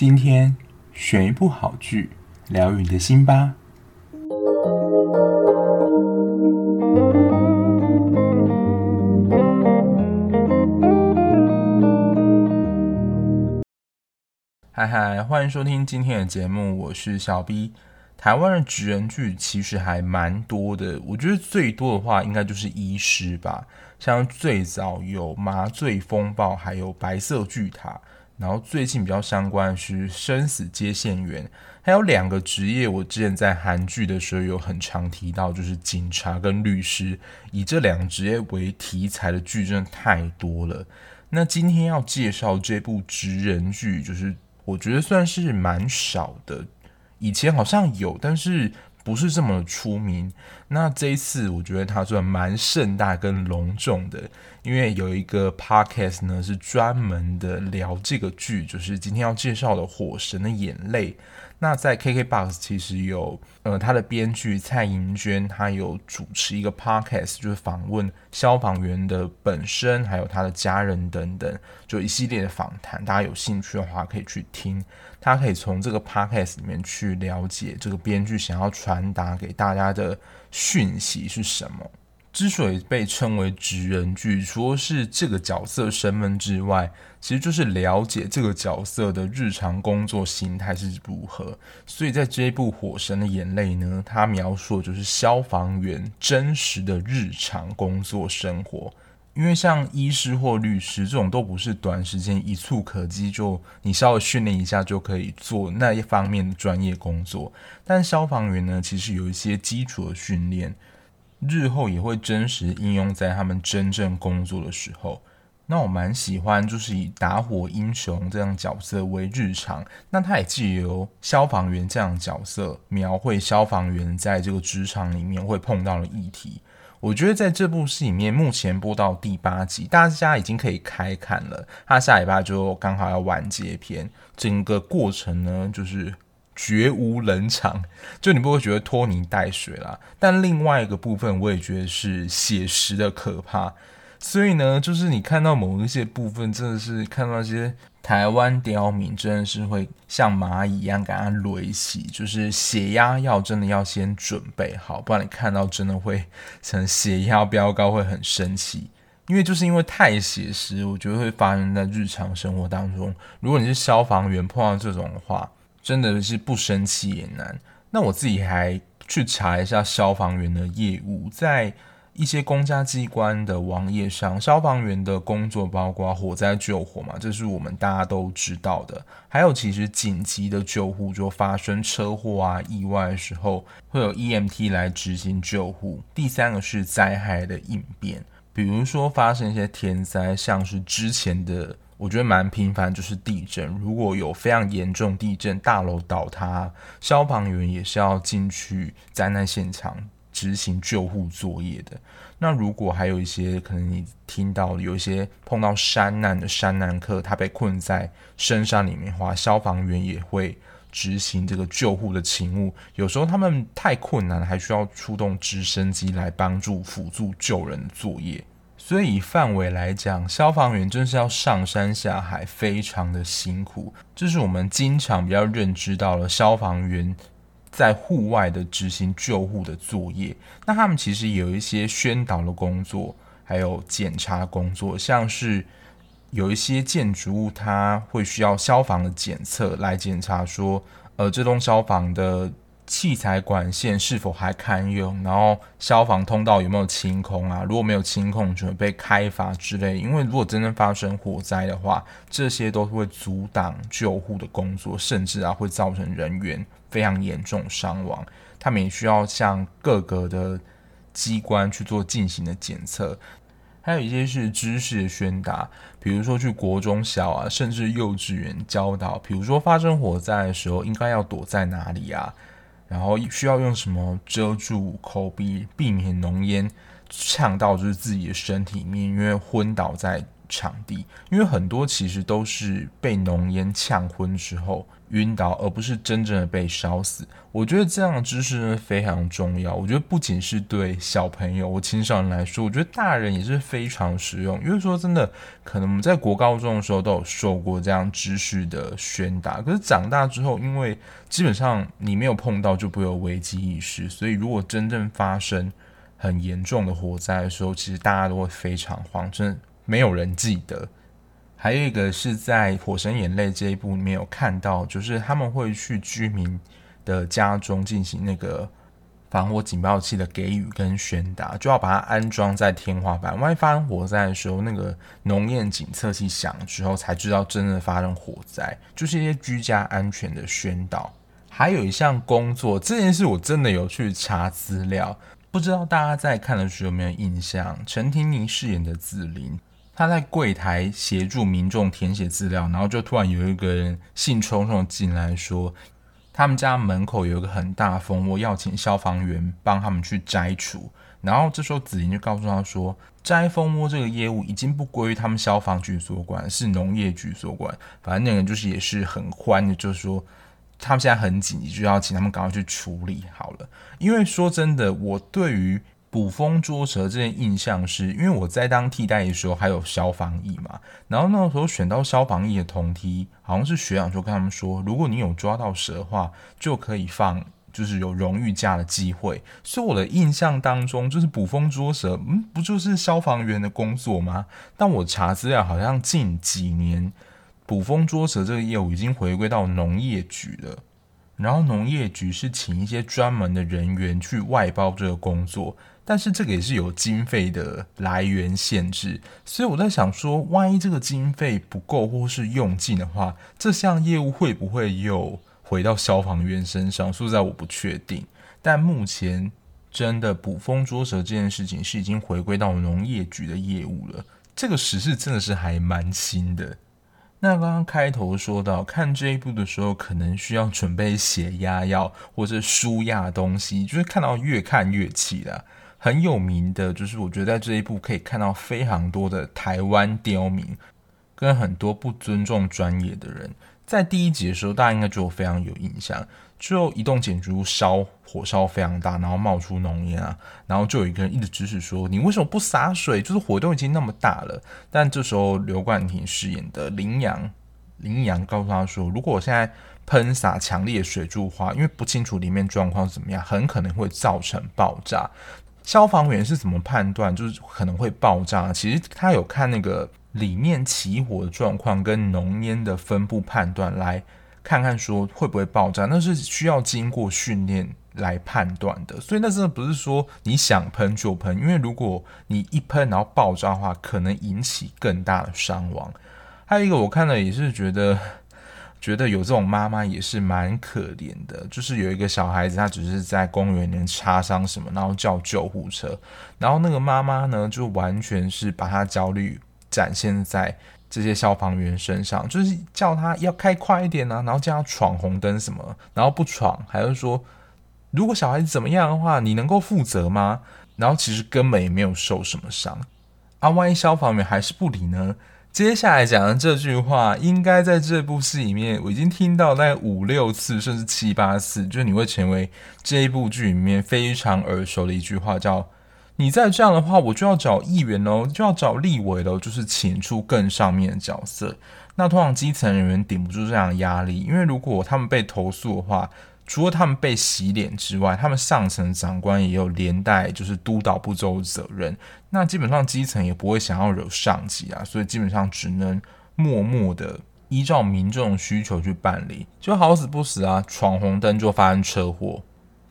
今天选一部好剧，疗愈你的心吧。嗨嗨，欢迎收听今天的节目，我是小 B。台湾的职人剧其实还蛮多的，我觉得最多的话应该就是医师吧。像最早有麻醉风暴，还有白色巨塔，然后最近比较相关的是生死接线员，还有两个职业，我之前在韩剧的时候有很常提到，就是警察跟律师。以这两个职业为题材的剧真的太多了。那今天要介绍这部职人剧，就是我觉得算是蛮少的。以前好像有，但是不是这么出名。那这一次我觉得它算蛮盛大跟隆重的，因为有一个 podcast 呢是专门的聊这个剧，就是今天要介绍的《火神的眼泪》。那在 KKBOX 其实有，呃，他的编剧蔡银娟，她有主持一个 podcast，就是访问消防员的本身，还有他的家人等等，就一系列的访谈。大家有兴趣的话，可以去听。他可以从这个 podcast 里面去了解这个编剧想要传达给大家的讯息是什么。之所以被称为职人剧，除了是这个角色身份之外，其实就是了解这个角色的日常工作形态是如何。所以在这一部《火神的眼泪》呢，它描述的就是消防员真实的日常工作生活。因为像医师或律师这种都不是短时间一蹴可及，就你稍微训练一下就可以做那一方面的专业工作。但消防员呢，其实有一些基础的训练。日后也会真实应用在他们真正工作的时候。那我蛮喜欢，就是以打火英雄这样角色为日常。那他也借由消防员这样角色，描绘消防员在这个职场里面会碰到的议题。我觉得在这部戏里面，目前播到第八集，大家已经可以开看了。他下礼拜就刚好要完结篇，整个过程呢，就是。绝无冷场，就你不会觉得拖泥带水啦。但另外一个部分，我也觉得是写实的可怕。所以呢，就是你看到某一些部分，真的是看到一些台湾刁民，真的是会像蚂蚁一样给他垒起，就是血压药真的要先准备好，不然你看到真的会成血压飙高，会很生气。因为就是因为太写实，我觉得会发生在日常生活当中。如果你是消防员，碰到这种的话，真的是不生气也难。那我自己还去查一下消防员的业务，在一些公家机关的网页上，消防员的工作包括火灾救火嘛，这是我们大家都知道的。还有其实紧急的救护，就发生车祸啊、意外的时候，会有 EMT 来执行救护。第三个是灾害的应变，比如说发生一些天灾，像是之前的。我觉得蛮频繁，就是地震。如果有非常严重地震，大楼倒塌，消防员也是要进去灾难现场执行救护作业的。那如果还有一些可能你听到有一些碰到山难的山难客，他被困在深山里面的话，消防员也会执行这个救护的勤务。有时候他们太困难了，还需要出动直升机来帮助辅助救人作业。所以以范围来讲，消防员真是要上山下海，非常的辛苦。这是我们经常比较认知到了消防员在户外的执行救护的作业。那他们其实有一些宣导的工作，还有检查工作，像是有一些建筑物，它会需要消防的检测来检查说，呃，这栋消防的。器材管线是否还堪用？然后消防通道有没有清空啊？如果没有清空，准备开罚之类。因为如果真正发生火灾的话，这些都会阻挡救护的工作，甚至啊会造成人员非常严重伤亡。他们也需要向各个的机关去做进行的检测。还有一些是知识的宣达，比如说去国中小啊，甚至幼稚园教导，比如说发生火灾的时候应该要躲在哪里啊？然后需要用什么遮住口鼻，避免浓烟呛到就是自己的身体里面，因为昏倒在场地，因为很多其实都是被浓烟呛昏之后晕倒，而不是真正的被烧死。我觉得这样的知识呢非常重要。我觉得不仅是对小朋友、我青少年来说，我觉得大人也是非常实用。因为说真的，可能我们在国高中的时候都有受过这样知识的宣达，可是长大之后，因为基本上你没有碰到，就不会有危机意识。所以如果真正发生，很严重的火灾的时候，其实大家都会非常慌，真的没有人记得。还有一个是在《火神眼泪》这一部里面有看到，就是他们会去居民的家中进行那个防火警报器的给予跟宣达，就要把它安装在天花板。万一发生火灾的时候，那个浓烟警测器响之后，才知道真的发生火灾，就是一些居家安全的宣导。还有一项工作，这件事我真的有去查资料。不知道大家在看的时候有没有印象？陈婷妮饰演的紫菱，他在柜台协助民众填写资料，然后就突然有一个人兴冲冲进来说，他们家门口有一个很大蜂窝，要请消防员帮他们去摘除。然后这时候紫菱就告诉他说，摘蜂窝这个业务已经不归他们消防局所管，是农业局所管。反正那个人就是也是很欢的，就是说。他们现在很紧急，就要请他们赶快去处理好了。因为说真的，我对于捕风捉蛇这件印象是，因为我在当替代的时候还有消防役嘛，然后那个时候选到消防役的同梯，好像是学长就跟他们说，如果你有抓到蛇的话，就可以放，就是有荣誉假的机会。所以我的印象当中，就是捕风捉蛇，嗯，不就是消防员的工作吗？但我查资料，好像近几年。捕风捉蛇这个业务已经回归到农业局了，然后农业局是请一些专门的人员去外包这个工作，但是这个也是有经费的来源限制，所以我在想说，万一这个经费不够或是用尽的话，这项业务会不会又回到消防员身上？说实在我不确定，但目前真的捕风捉蛇这件事情是已经回归到农业局的业务了，这个时事真的是还蛮新的。那刚刚开头说到，看这一部的时候，可能需要准备血压药或者舒压东西，就是看到越看越气的。很有名的，就是我觉得在这一部可以看到非常多的台湾刁民，跟很多不尊重专业的人。在第一集的时候，大家应该就非常有印象。就一栋建筑物烧火烧非常大，然后冒出浓烟啊，然后就有一个人一直指使说：“你为什么不洒水？就是火都已经那么大了。”但这时候刘冠廷饰演的林阳，林阳告诉他说：“如果我现在喷洒强烈的水柱花，因为不清楚里面状况怎么样，很可能会造成爆炸。消防员是怎么判断就是可能会爆炸？其实他有看那个。”里面起火的状况跟浓烟的分布判断，来看看说会不会爆炸，那是需要经过训练来判断的。所以那真的不是说你想喷就喷，因为如果你一喷然后爆炸的话，可能引起更大的伤亡。还有一个我看了也是觉得，觉得有这种妈妈也是蛮可怜的，就是有一个小孩子他只是在公园里面擦伤什么，然后叫救护车，然后那个妈妈呢就完全是把他焦虑。展现在这些消防员身上，就是叫他要开快一点啊，然后叫他闯红灯什么，然后不闯，还是说如果小孩子怎么样的话，你能够负责吗？然后其实根本也没有受什么伤啊，万一消防员还是不理呢？接下来讲的这句话，应该在这部戏里面我已经听到大概五六次，甚至七八次，就是你会成为这一部剧里面非常耳熟的一句话，叫。你再这样的话，我就要找议员喽，就要找立委喽，就是请出更上面的角色。那通常基层人员顶不住这样的压力，因为如果他们被投诉的话，除了他们被洗脸之外，他们上层长官也有连带就是督导不周责任。那基本上基层也不会想要惹上级啊，所以基本上只能默默的依照民众需求去办理，就好死不死啊，闯红灯就发生车祸。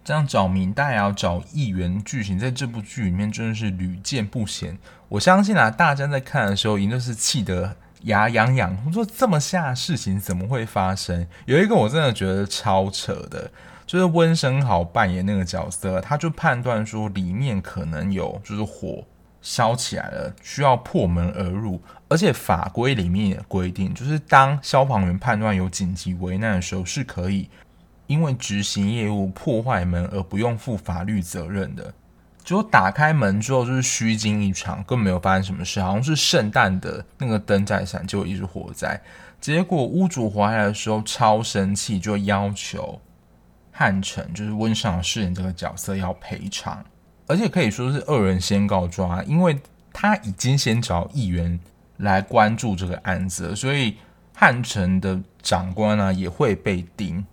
这样找民代啊，找议员剧情，在这部剧里面真的是屡见不鲜。我相信啊，大家在看的时候，一定是气得牙痒痒。我说这么下的事情怎么会发生？有一个我真的觉得超扯的，就是温生豪扮演那个角色，他就判断说里面可能有就是火烧起来了，需要破门而入。而且法规里面也规定，就是当消防员判断有紧急危难的时候，是可以。因为执行业务破坏门而不用负法律责任的，结果打开门之后就是虚惊一场，根本没有发生什么事，好像是圣诞的那个灯在闪，结果一直火灾。结果屋主回来的时候超生气，就要求汉城就是温尚饰演这个角色要赔偿，而且可以说是恶人先告状，因为他已经先找议员来关注这个案子，所以汉城的长官呢、啊、也会被盯。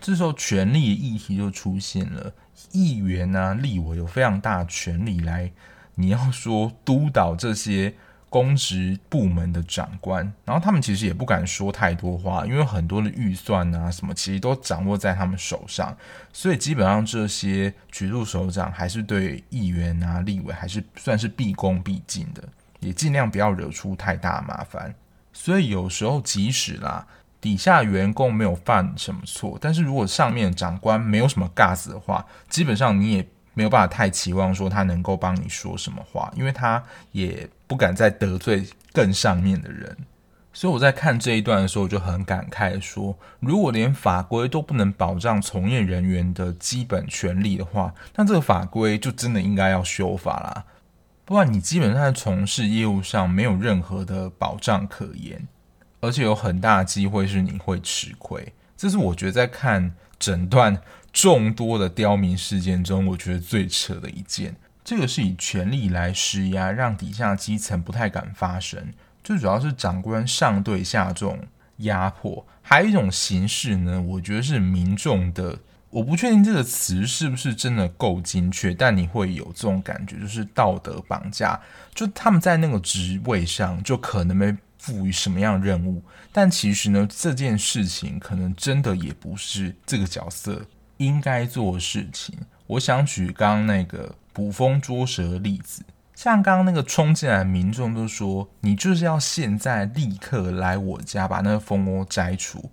这时候权力的议题就出现了，议员啊、立委有非常大的权力来，你要说督导这些公职部门的长官，然后他们其实也不敢说太多话，因为很多的预算啊什么，其实都掌握在他们手上，所以基本上这些局处首长还是对议员啊、立委还是算是毕恭毕敬的，也尽量不要惹出太大麻烦。所以有时候即使啦。底下员工没有犯什么错，但是如果上面长官没有什么尬子的话，基本上你也没有办法太期望说他能够帮你说什么话，因为他也不敢再得罪更上面的人。所以我在看这一段的时候，我就很感慨说，如果连法规都不能保障从业人员的基本权利的话，那这个法规就真的应该要修法啦，不然你基本上在从事业务上没有任何的保障可言。而且有很大的机会是你会吃亏，这是我觉得在看整段众多的刁民事件中，我觉得最扯的一件。这个是以权力来施压，让底下基层不太敢发声。最主要是长官上对下这种压迫，还有一种形式呢，我觉得是民众的，我不确定这个词是不是真的够精确，但你会有这种感觉，就是道德绑架，就他们在那个职位上就可能没。赋予什么样的任务？但其实呢，这件事情可能真的也不是这个角色应该做的事情。我想举刚刚那个捕风捉蛇的例子，像刚刚那个冲进来的民众都说：“你就是要现在立刻来我家把那个蜂窝摘除。”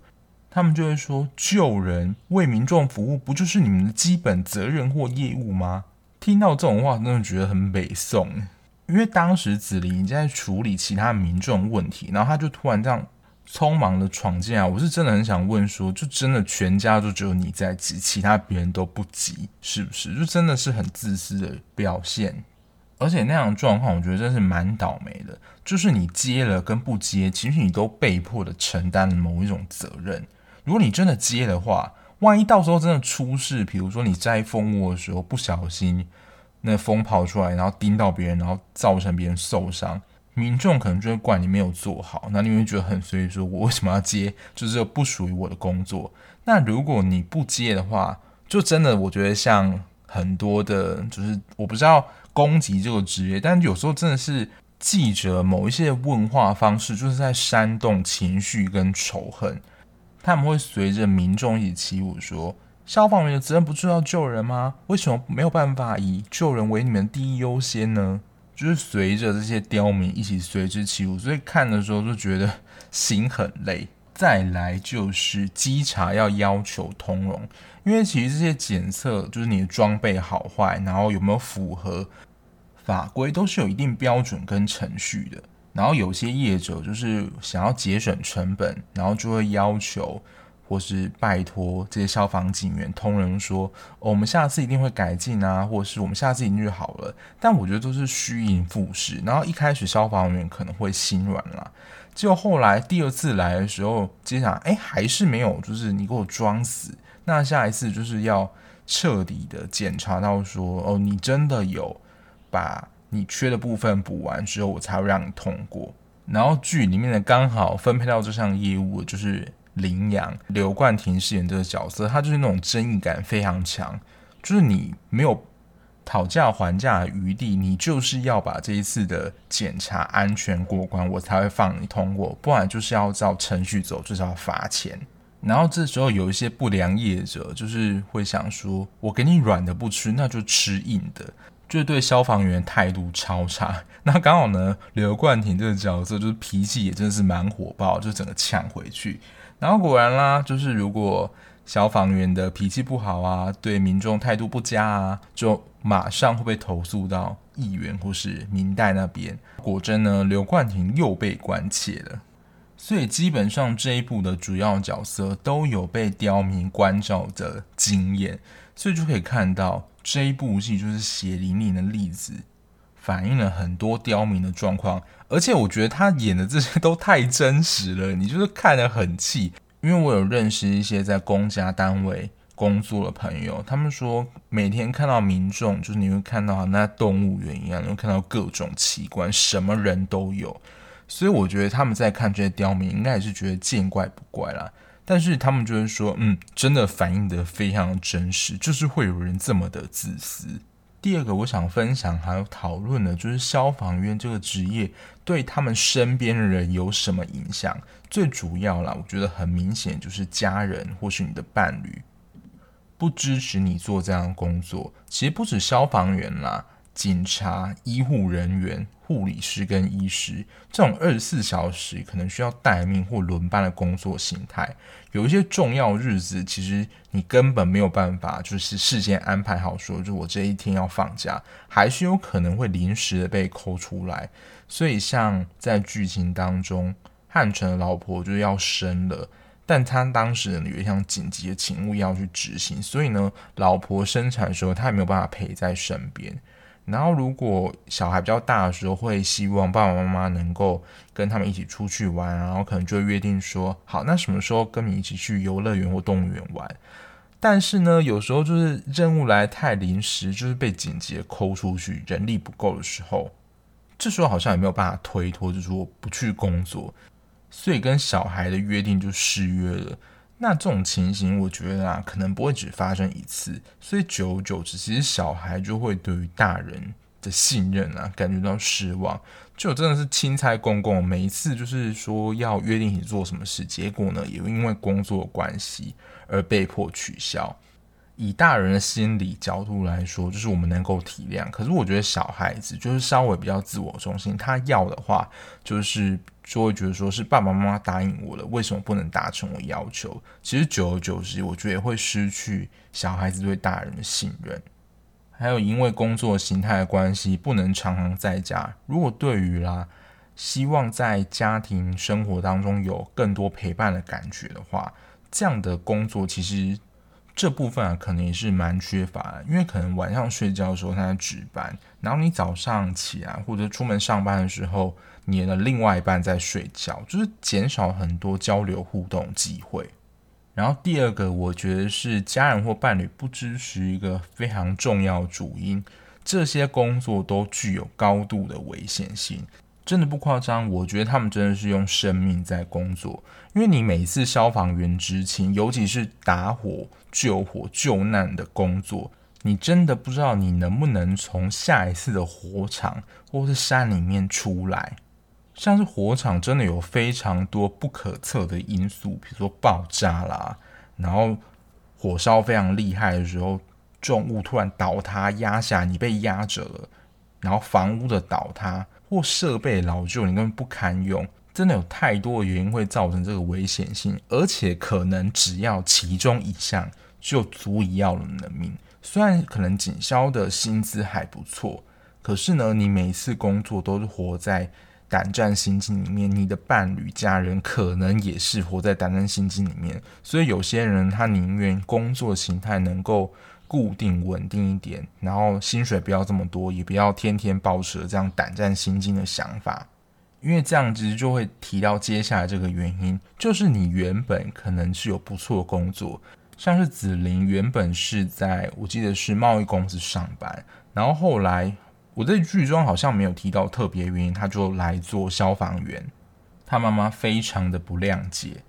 他们就会说：“救人为民众服务，不就是你们的基本责任或业务吗？”听到这种话，真的觉得很北宋。因为当时子霖在处理其他民众问题，然后他就突然这样匆忙的闯进来，我是真的很想问说，就真的全家就只有你在急，其他别人都不急，是不是？就真的是很自私的表现，而且那样的状况，我觉得真是蛮倒霉的。就是你接了跟不接，其实你都被迫的承担某一种责任。如果你真的接的话，万一到时候真的出事，比如说你摘蜂窝的时候不小心。那风跑出来，然后叮到别人，然后造成别人受伤，民众可能就会怪你没有做好，那你会觉得很随意，说我为什么要接？就是不属于我的工作。那如果你不接的话，就真的我觉得像很多的，就是我不知道攻击这个职业，但有时候真的是记者某一些问话方式，就是在煽动情绪跟仇恨，他们会随着民众一起起舞说。消防员的责任不是要救人吗？为什么没有办法以救人为你们第一优先呢？就是随着这些刁民一起随之起舞，所以看的时候就觉得心很累。再来就是稽查要要求通融，因为其实这些检测就是你的装备好坏，然后有没有符合法规，都是有一定标准跟程序的。然后有些业者就是想要节省成本，然后就会要求。或是拜托这些消防警员通融说，哦，我们下次一定会改进啊，或者是我们下次一定就好了。但我觉得都是虚应付式。然后一开始消防员可能会心软啦，结果后来第二次来的时候，接下来哎还是没有，就是你给我装死。那下一次就是要彻底的检查到说，哦，你真的有把你缺的部分补完之后，我才会让你通过。然后剧里面的刚好分配到这项业务就是。羚羊刘冠廷饰演这个角色，他就是那种争议感非常强，就是你没有讨价还价的余地，你就是要把这一次的检查安全过关，我才会放你通过，不然就是要照程序走，就是要罚钱。然后这时候有一些不良业者，就是会想说，我给你软的不吃，那就吃硬的，就是对消防员态度超差。那刚好呢，刘冠廷这个角色就是脾气也真的是蛮火爆，就整个呛回去。然后果然啦，就是如果消防员的脾气不好啊，对民众态度不佳啊，就马上会被投诉到议员或是民代那边。果真呢，刘冠廷又被关切了。所以基本上这一部的主要角色都有被刁民关照的经验，所以就可以看到这一部戏就是血淋淋的例子，反映了很多刁民的状况。而且我觉得他演的这些都太真实了，你就是看得很气。因为我有认识一些在公家单位工作的朋友，他们说每天看到民众，就是你会看到那动物园一样，你会看到各种奇观，什么人都有。所以我觉得他们在看这些刁民，应该也是觉得见怪不怪啦。但是他们就是说，嗯，真的反映得非常真实，就是会有人这么的自私。第二个，我想分享还有讨论的，就是消防员这个职业对他们身边的人有什么影响？最主要啦，我觉得很明显就是家人或是你的伴侣不支持你做这样的工作。其实不止消防员啦。警察、医护人员、护理师跟医师这种二十四小时可能需要待命或轮班的工作形态，有一些重要日子，其实你根本没有办法，就是事先安排好说，就我这一天要放假，还是有可能会临时的被抠出来。所以，像在剧情当中，汉城的老婆就是要生了，但他当时有一项紧急的勤务要去执行，所以呢，老婆生产的时候他也没有办法陪在身边。然后，如果小孩比较大的时候，会希望爸爸妈妈能够跟他们一起出去玩，然后可能就会约定说，好，那什么时候跟你一起去游乐园或动物园玩？但是呢，有时候就是任务来太临时，就是被紧急的抠出去，人力不够的时候，这时候好像也没有办法推脱，就是说不去工作，所以跟小孩的约定就失约了。那这种情形，我觉得啊，可能不会只发生一次，所以久而久之，其实小孩就会对于大人的信任啊，感觉到失望。就真的是钦差公公，每一次就是说要约定你做什么事，结果呢，也因为工作关系而被迫取消。以大人的心理角度来说，就是我们能够体谅。可是我觉得小孩子就是稍微比较自我中心，他要的话就是就会觉得说是爸爸妈妈答应我了，为什么不能达成我要求？其实久而久之，我觉得也会失去小孩子对大人的信任。还有因为工作形态的关系，不能常常在家。如果对于啦，希望在家庭生活当中有更多陪伴的感觉的话，这样的工作其实。这部分啊，可能也是蛮缺乏的，因为可能晚上睡觉的时候他在值班，然后你早上起来或者出门上班的时候，你的另外一半在睡觉，就是减少很多交流互动机会。然后第二个，我觉得是家人或伴侣不支持一个非常重要主因，这些工作都具有高度的危险性。真的不夸张，我觉得他们真的是用生命在工作。因为你每次消防员执勤，尤其是打火、救火、救难的工作，你真的不知道你能不能从下一次的火场或是山里面出来。像是火场，真的有非常多不可测的因素，比如说爆炸啦，然后火烧非常厉害的时候，重物突然倒塌压下，你被压着了，然后房屋的倒塌。或设备老旧，你根本不堪用，真的有太多的原因会造成这个危险性，而且可能只要其中一项就足以要了你的命。虽然可能警消的薪资还不错，可是呢，你每次工作都是活在胆战心惊里面，你的伴侣、家人可能也是活在胆战心惊里面，所以有些人他宁愿工作形态能够。固定稳定一点，然后薪水不要这么多，也不要天天抱持这样胆战心惊的想法，因为这样子就会提到接下来这个原因，就是你原本可能是有不错的工作，像是子玲原本是在我记得是贸易公司上班，然后后来我在剧中好像没有提到特别原因，他就来做消防员，他妈妈非常的不谅解。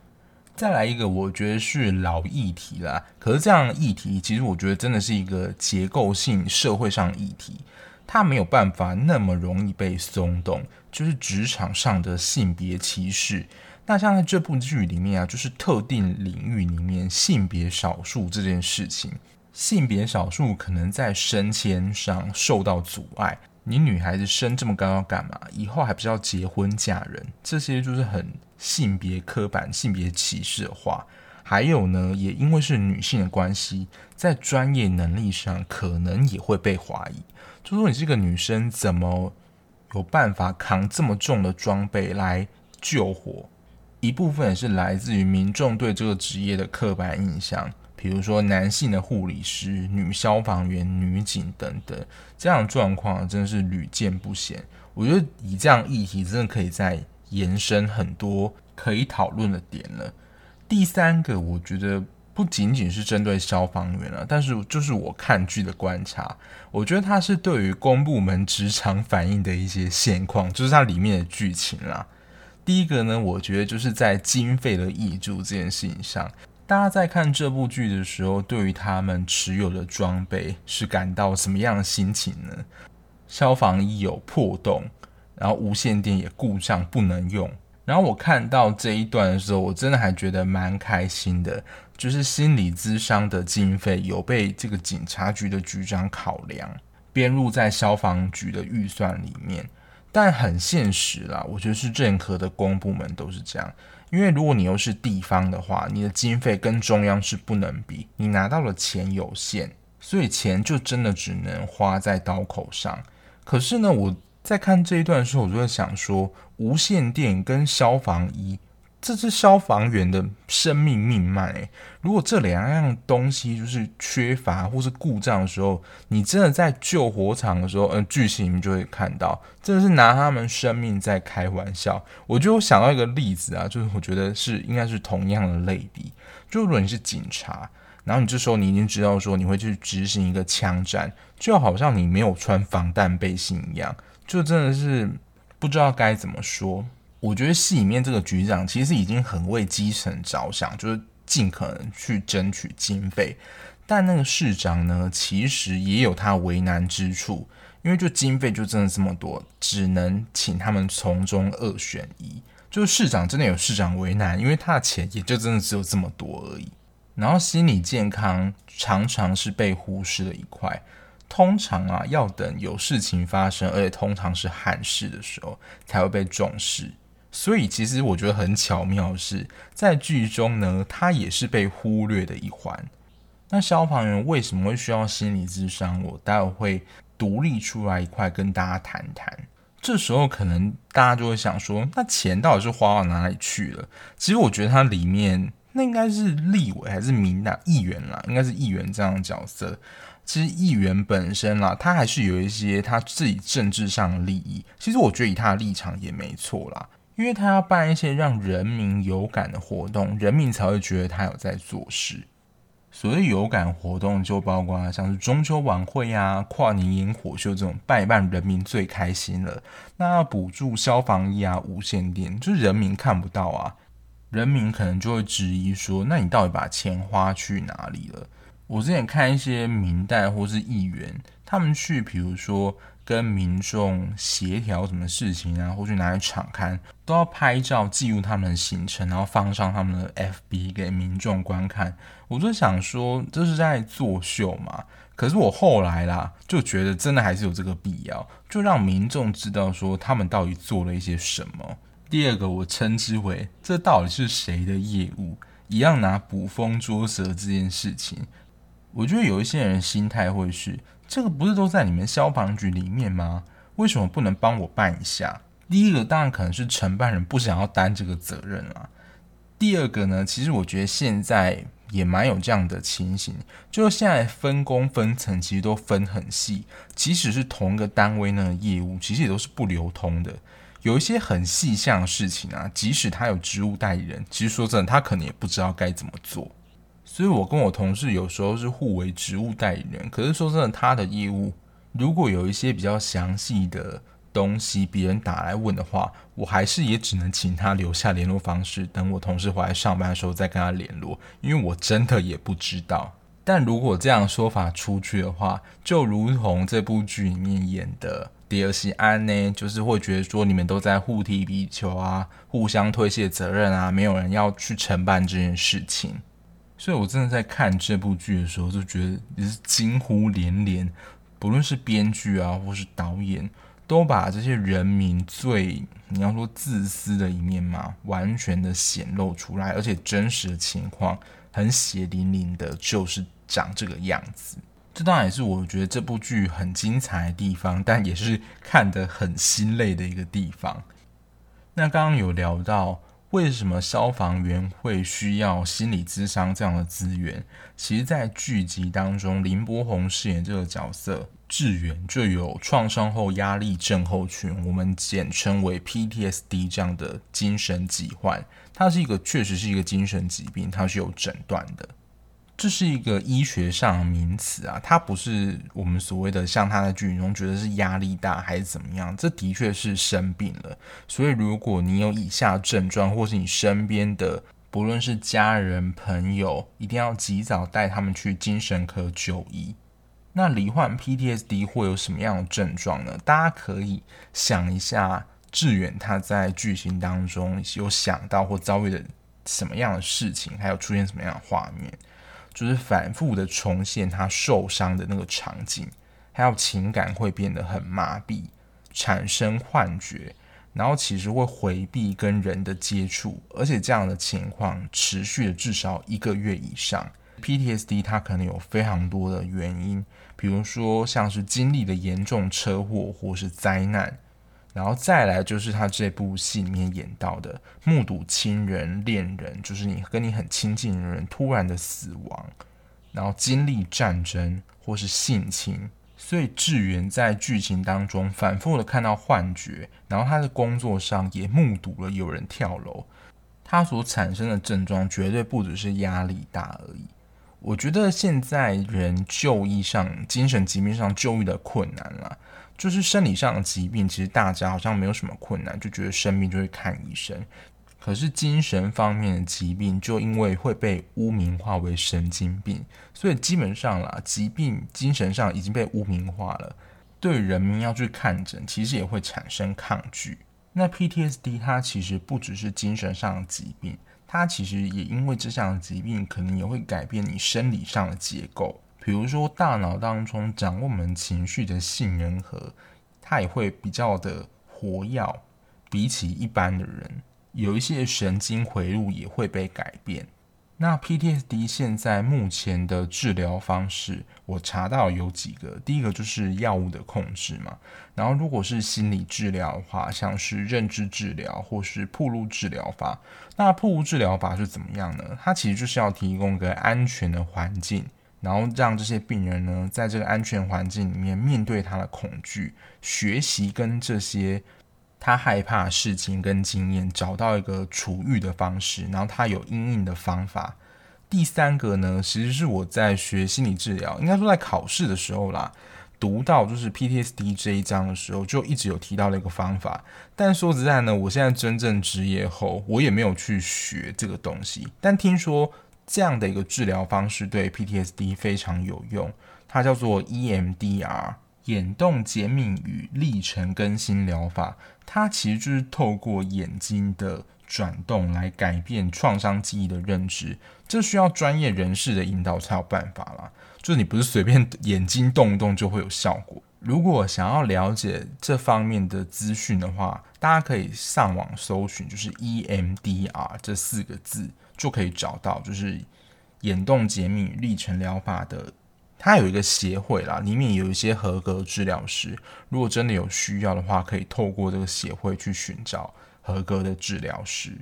再来一个，我觉得是老议题啦。可是这样的议题，其实我觉得真的是一个结构性社会上议题，它没有办法那么容易被松动。就是职场上的性别歧视。那像在这部剧里面啊，就是特定领域里面性别少数这件事情，性别少数可能在升迁上受到阻碍。你女孩子升这么高要干嘛？以后还不是要结婚嫁人？这些就是很性别刻板、性别歧视的话。还有呢，也因为是女性的关系，在专业能力上可能也会被怀疑。就说你是个女生，怎么有办法扛这么重的装备来救火？一部分也是来自于民众对这个职业的刻板印象。比如说男性的护理师、女消防员、女警等等，这样状况真的是屡见不鲜。我觉得以这样议题，真的可以再延伸很多可以讨论的点了。第三个，我觉得不仅仅是针对消防员了，但是就是我看剧的观察，我觉得它是对于公部门职场反映的一些现况，就是它里面的剧情啦。第一个呢，我觉得就是在经费的挹注这件事情上，大家在看这部剧的时候，对于他们持有的装备是感到什么样的心情呢？消防衣有破洞，然后无线电也故障不能用。然后我看到这一段的时候，我真的还觉得蛮开心的，就是心理咨商的经费有被这个警察局的局长考量，编入在消防局的预算里面。但很现实啦，我觉得是任何的公部门都是这样，因为如果你又是地方的话，你的经费跟中央是不能比，你拿到的钱有限，所以钱就真的只能花在刀口上。可是呢，我在看这一段的时候，我就在想说，无线电跟消防衣，这是消防员的生命命脉。如果这两样东西就是缺乏或是故障的时候，你真的在救火场的时候，嗯、剧情你就会看到，真的是拿他们生命在开玩笑。我就想到一个例子啊，就是我觉得是应该是同样的类比，就如果你是警察。然后你这时候你已经知道说你会去执行一个枪战，就好像你没有穿防弹背心一样，就真的是不知道该怎么说。我觉得戏里面这个局长其实已经很为基层着想，就是尽可能去争取经费。但那个市长呢，其实也有他为难之处，因为就经费就真的这么多，只能请他们从中二选一。就是市长真的有市长为难，因为他的钱也就真的只有这么多而已。然后心理健康常常是被忽视的一块，通常啊要等有事情发生，而且通常是憾事的时候才会被重视。所以其实我觉得很巧妙的是，在剧中呢，他也是被忽略的一环。那消防员为什么会需要心理智商？我待会会独立出来一块跟大家谈谈。这时候可能大家就会想说，那钱到底是花到哪里去了？其实我觉得它里面。那应该是立委还是民党议员啦？应该是议员这样的角色。其实议员本身啦，他还是有一些他自己政治上的利益。其实我觉得以他的立场也没错啦，因为他要办一些让人民有感的活动，人民才会觉得他有在做事。所谓有感活动，就包括像是中秋晚会啊、跨年烟火秀这种办一办，人民最开心了。那要补助消防衣啊、无线电，就是人民看不到啊。人民可能就会质疑说：“那你到底把钱花去哪里了？”我之前看一些民代或是议员，他们去，比如说跟民众协调什么事情啊，或去哪里场勘，都要拍照记录他们的行程，然后放上他们的 FB 给民众观看。我就想说，这是在作秀嘛？可是我后来啦，就觉得真的还是有这个必要，就让民众知道说他们到底做了一些什么。第二个，我称之为这到底是谁的业务？一样拿捕风捉蛇这件事情，我觉得有一些人心态会是：这个不是都在你们消防局里面吗？为什么不能帮我办一下？第一个当然可能是承办人不想要担这个责任啊。第二个呢，其实我觉得现在也蛮有这样的情形，就是现在分工分层其实都分很细，即使是同一个单位呢，业务其实也都是不流通的。有一些很细项的事情啊，即使他有职务代理人，其实说真的，他可能也不知道该怎么做。所以我跟我同事有时候是互为职务代理人，可是说真的，他的业务如果有一些比较详细的东西，别人打来问的话，我还是也只能请他留下联络方式，等我同事回来上班的时候再跟他联络，因为我真的也不知道。但如果这样说法出去的话，就如同这部剧里面演的。迪尔西安呢，就是会觉得说你们都在互踢皮球啊，互相推卸责任啊，没有人要去承办这件事情。所以我真的在看这部剧的时候，就觉得也是惊呼连连。不论是编剧啊，或是导演，都把这些人民最你要说自私的一面嘛，完全的显露出来，而且真实的情况很血淋淋的，就是长这个样子。这当然也是我觉得这部剧很精彩的地方，但也是看得很心累的一个地方。那刚刚有聊到为什么消防员会需要心理咨商这样的资源？其实，在剧集当中，林柏宏饰演这个角色志远就有创伤后压力症候群，我们简称为 PTSD 这样的精神疾患。它是一个确实是一个精神疾病，它是有诊断的。这是一个医学上的名词啊，它不是我们所谓的像他在剧中觉得是压力大还是怎么样，这的确是生病了。所以如果你有以下症状，或是你身边的不论是家人朋友，一定要及早带他们去精神科就医。那罹患 PTSD 会有什么样的症状呢？大家可以想一下，志远他在剧情当中有想到或遭遇的什么样的事情，还有出现什么样的画面。就是反复的重现他受伤的那个场景，还有情感会变得很麻痹，产生幻觉，然后其实会回避跟人的接触，而且这样的情况持续了至少一个月以上。PTSD 它可能有非常多的原因，比如说像是经历了严重车祸或是灾难。然后再来就是他这部戏里面演到的，目睹亲人、恋人，就是你跟你很亲近的人突然的死亡，然后经历战争或是性侵，所以志远在剧情当中反复的看到幻觉，然后他的工作上也目睹了有人跳楼，他所产生的症状绝对不只是压力大而已。我觉得现在人就医上精神疾病上就医的困难了。就是生理上的疾病，其实大家好像没有什么困难，就觉得生病就会看医生。可是精神方面的疾病，就因为会被污名化为神经病，所以基本上啦，疾病精神上已经被污名化了，对人民要去看诊，其实也会产生抗拒。那 PTSD 它其实不只是精神上的疾病，它其实也因为这项疾病，可能也会改变你生理上的结构。比如说，大脑当中掌握我们情绪的杏仁核，它也会比较的活跃，比起一般的人，有一些神经回路也会被改变。那 PTSD 现在目前的治疗方式，我查到有几个，第一个就是药物的控制嘛，然后如果是心理治疗的话，像是认知治疗或是暴露治疗法。那暴露治疗法是怎么样呢？它其实就是要提供个安全的环境。然后让这些病人呢，在这个安全环境里面面对他的恐惧，学习跟这些他害怕的事情跟经验，找到一个处遇的方式，然后他有阴影的方法。第三个呢，其实是我在学心理治疗，应该说在考试的时候啦，读到就是 PTSD 这一章的时候，就一直有提到了一个方法。但说实在呢，我现在真正职业后，我也没有去学这个东西，但听说。这样的一个治疗方式对 PTSD 非常有用，它叫做 EMDR，眼动减敏与历程更新疗法。它其实就是透过眼睛的转动来改变创伤记忆的认知，这需要专业人士的引导才有办法啦。就是你不是随便眼睛动一动就会有效果。如果想要了解这方面的资讯的话，大家可以上网搜寻，就是 EMDR 这四个字。就可以找到，就是眼动减敏历程疗法的，它有一个协会啦，里面有一些合格治疗师。如果真的有需要的话，可以透过这个协会去寻找合格的治疗师。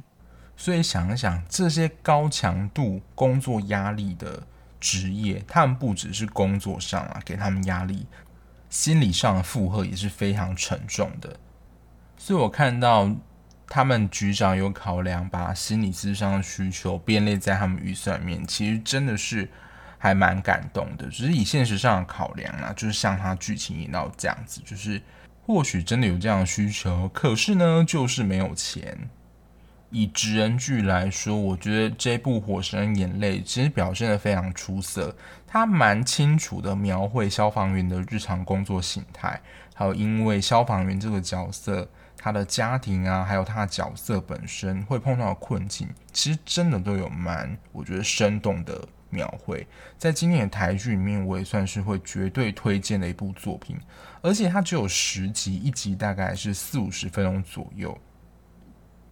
所以想一想，这些高强度工作压力的职业，他们不只是工作上啊给他们压力，心理上的负荷也是非常沉重的。所以我看到。他们局长有考量，把心理咨商的需求编列在他们预算里面，其实真的是还蛮感动的。只是以现实上的考量啊，就是像他剧情演到这样子，就是或许真的有这样的需求，可是呢，就是没有钱。以职人剧来说，我觉得这部《火神眼泪》其实表现得非常出色，他蛮清楚的描绘消防员的日常工作形态，还有因为消防员这个角色。他的家庭啊，还有他的角色本身会碰到的困境，其实真的都有蛮我觉得生动的描绘。在今年的台剧里面，我也算是会绝对推荐的一部作品。而且它只有十集，一集大概是四五十分钟左右，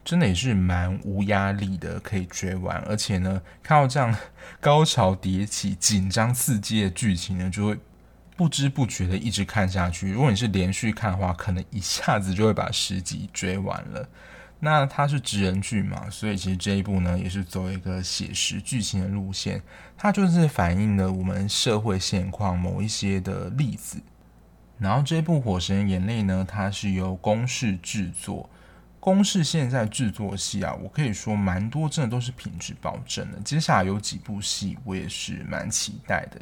真的也是蛮无压力的，可以追完。而且呢，看到这样高潮迭起、紧张刺激的剧情呢，就会。不知不觉的一直看下去。如果你是连续看的话，可能一下子就会把十集追完了。那它是职人剧嘛，所以其实这一部呢也是走一个写实剧情的路线，它就是反映了我们社会现况某一些的例子。然后这部《火神眼泪》呢，它是由公式制作，公式现在制作戏啊，我可以说蛮多，真的都是品质保证的。接下来有几部戏我也是蛮期待的，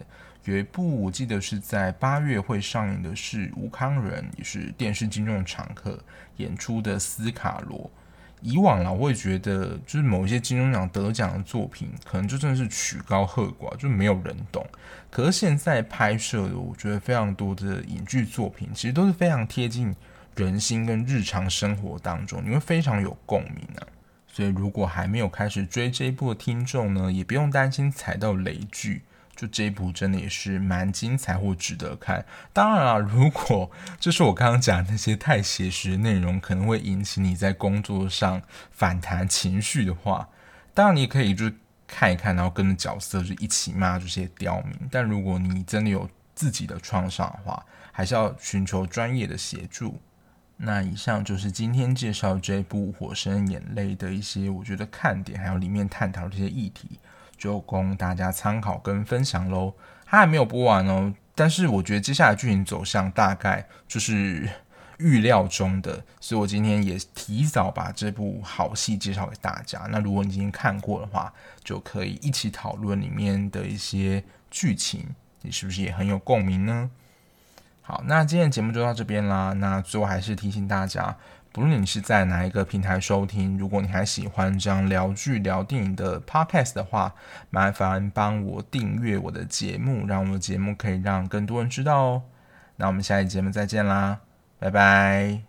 有一部我记得是在八月会上映的，是吴康仁，也是电视金钟的常客演出的斯卡罗。以往啦，我会觉得就是某一些金钟奖得奖的作品，可能就真的是曲高和寡，就没有人懂。可是现在拍摄的，我觉得非常多的影剧作品，其实都是非常贴近人心跟日常生活当中，你会非常有共鸣啊。所以如果还没有开始追这一部的听众呢，也不用担心踩到雷剧。就这一部真的也是蛮精彩或值得看。当然了，如果就是我刚刚讲那些太写实的内容，可能会引起你在工作上反弹情绪的话，当然你可以就看一看，然后跟着角色就一起骂这些刁民。但如果你真的有自己的创伤的话，还是要寻求专业的协助。那以上就是今天介绍这部《火神眼泪》的一些我觉得看点，还有里面探讨这些议题。就供大家参考跟分享喽。它还没有播完哦，但是我觉得接下来剧情走向大概就是预料中的，所以我今天也提早把这部好戏介绍给大家。那如果你已经看过的话，就可以一起讨论里面的一些剧情，你是不是也很有共鸣呢？好，那今天节目就到这边啦。那最后还是提醒大家，不论你是在哪一个平台收听，如果你还喜欢这样聊剧聊电影的 podcast 的话，麻烦帮我订阅我的节目，让我的节目可以让更多人知道哦。那我们下一期节目再见啦，拜拜。